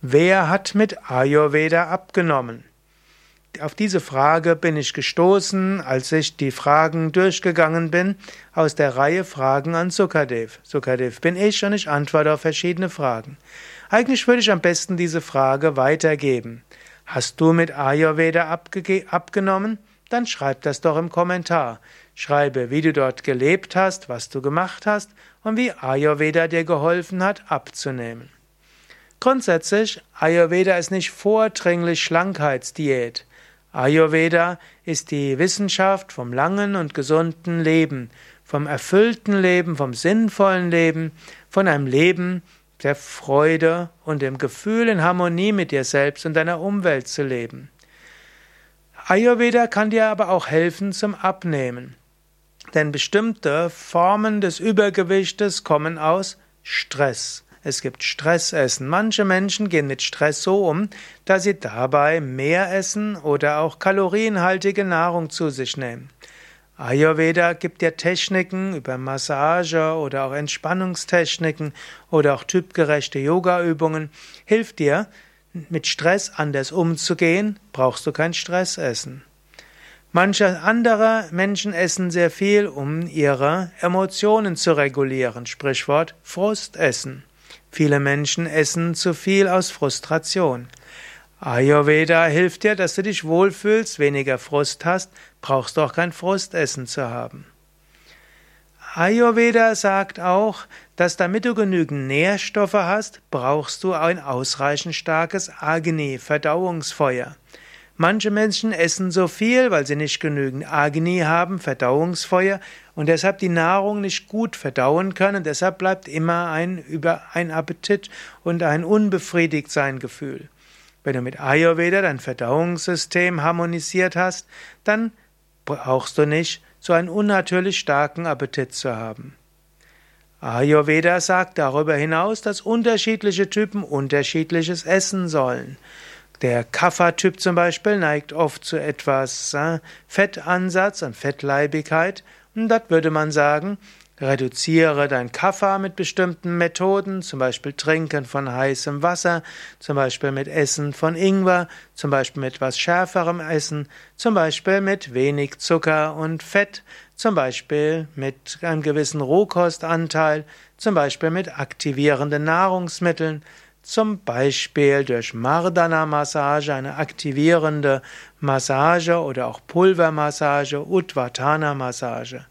Wer hat mit Ayurveda abgenommen? Auf diese Frage bin ich gestoßen, als ich die Fragen durchgegangen bin aus der Reihe Fragen an Sukadev. Sukadev bin ich und ich antworte auf verschiedene Fragen. Eigentlich würde ich am besten diese Frage weitergeben. Hast du mit Ayurveda abgenommen? Dann schreib das doch im Kommentar. Schreibe, wie du dort gelebt hast, was du gemacht hast und wie Ayurveda dir geholfen hat, abzunehmen. Grundsätzlich, Ayurveda ist nicht vordringlich Schlankheitsdiät. Ayurveda ist die Wissenschaft vom langen und gesunden Leben, vom erfüllten Leben, vom sinnvollen Leben, von einem Leben der Freude und dem Gefühl in Harmonie mit dir selbst und deiner Umwelt zu leben. Ayurveda kann dir aber auch helfen zum Abnehmen. Denn bestimmte Formen des Übergewichtes kommen aus Stress. Es gibt Stressessen. Manche Menschen gehen mit Stress so um, dass sie dabei mehr essen oder auch kalorienhaltige Nahrung zu sich nehmen. Ayurveda gibt dir Techniken über Massage oder auch Entspannungstechniken oder auch typgerechte Yogaübungen, hilft dir, mit Stress anders umzugehen, brauchst du kein Stressessen. Manche andere Menschen essen sehr viel, um ihre Emotionen zu regulieren, Sprichwort Frustessen. Viele Menschen essen zu viel aus Frustration. Ayurveda hilft dir, dass du dich wohlfühlst, weniger Frust hast, brauchst du auch kein Frustessen zu haben. Ayurveda sagt auch, dass damit du genügend Nährstoffe hast, brauchst du ein ausreichend starkes Agni, Verdauungsfeuer. Manche Menschen essen so viel, weil sie nicht genügend Agni haben, Verdauungsfeuer, und deshalb die Nahrung nicht gut verdauen können. Deshalb bleibt immer ein, über, ein Appetit und ein Unbefriedigtsein Gefühl. Wenn du mit Ayurveda dein Verdauungssystem harmonisiert hast, dann brauchst du nicht so einen unnatürlich starken Appetit zu haben. Ayurveda sagt darüber hinaus, dass unterschiedliche Typen unterschiedliches essen sollen. Der Kapha-Typ zum Beispiel neigt oft zu etwas äh, Fettansatz und Fettleibigkeit. Und dort würde man sagen, reduziere dein Kapha mit bestimmten Methoden, zum Beispiel Trinken von heißem Wasser, zum Beispiel mit Essen von Ingwer, zum Beispiel mit etwas schärferem Essen, zum Beispiel mit wenig Zucker und Fett, zum Beispiel mit einem gewissen Rohkostanteil, zum Beispiel mit aktivierenden Nahrungsmitteln, zum Beispiel durch Mardana-Massage, eine aktivierende Massage oder auch Pulvermassage, Utvatana-Massage.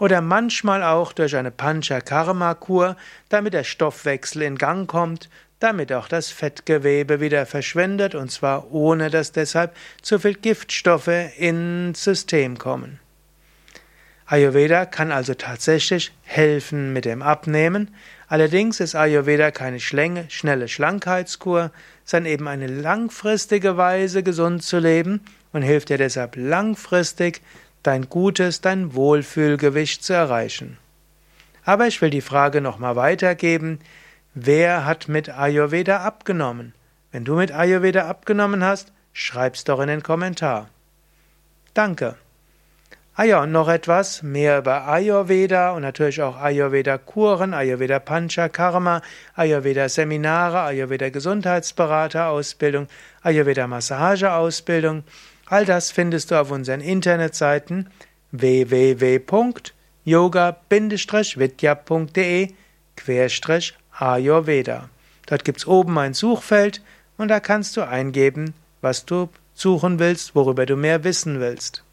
Oder manchmal auch durch eine Panchakarma-Kur, damit der Stoffwechsel in Gang kommt, damit auch das Fettgewebe wieder verschwindet, und zwar ohne dass deshalb zu viel Giftstoffe ins System kommen. Ayurveda kann also tatsächlich helfen mit dem Abnehmen. Allerdings ist Ayurveda keine schnelle Schlankheitskur, sondern eben eine langfristige Weise, gesund zu leben und hilft dir deshalb langfristig, dein gutes, dein Wohlfühlgewicht zu erreichen. Aber ich will die Frage nochmal weitergeben. Wer hat mit Ayurveda abgenommen? Wenn du mit Ayurveda abgenommen hast, schreib's doch in den Kommentar. Danke. Ah ja, und noch etwas mehr über Ayurveda und natürlich auch Ayurveda-Kuren, Ayurveda-Panchakarma, Ayurveda-Seminare, Ayurveda-Gesundheitsberater-Ausbildung, Ayurveda-Massage-Ausbildung. All das findest du auf unseren Internetseiten www.yoga-vidya.de Ayurveda. Dort gibt's oben ein Suchfeld und da kannst du eingeben, was du suchen willst, worüber du mehr wissen willst.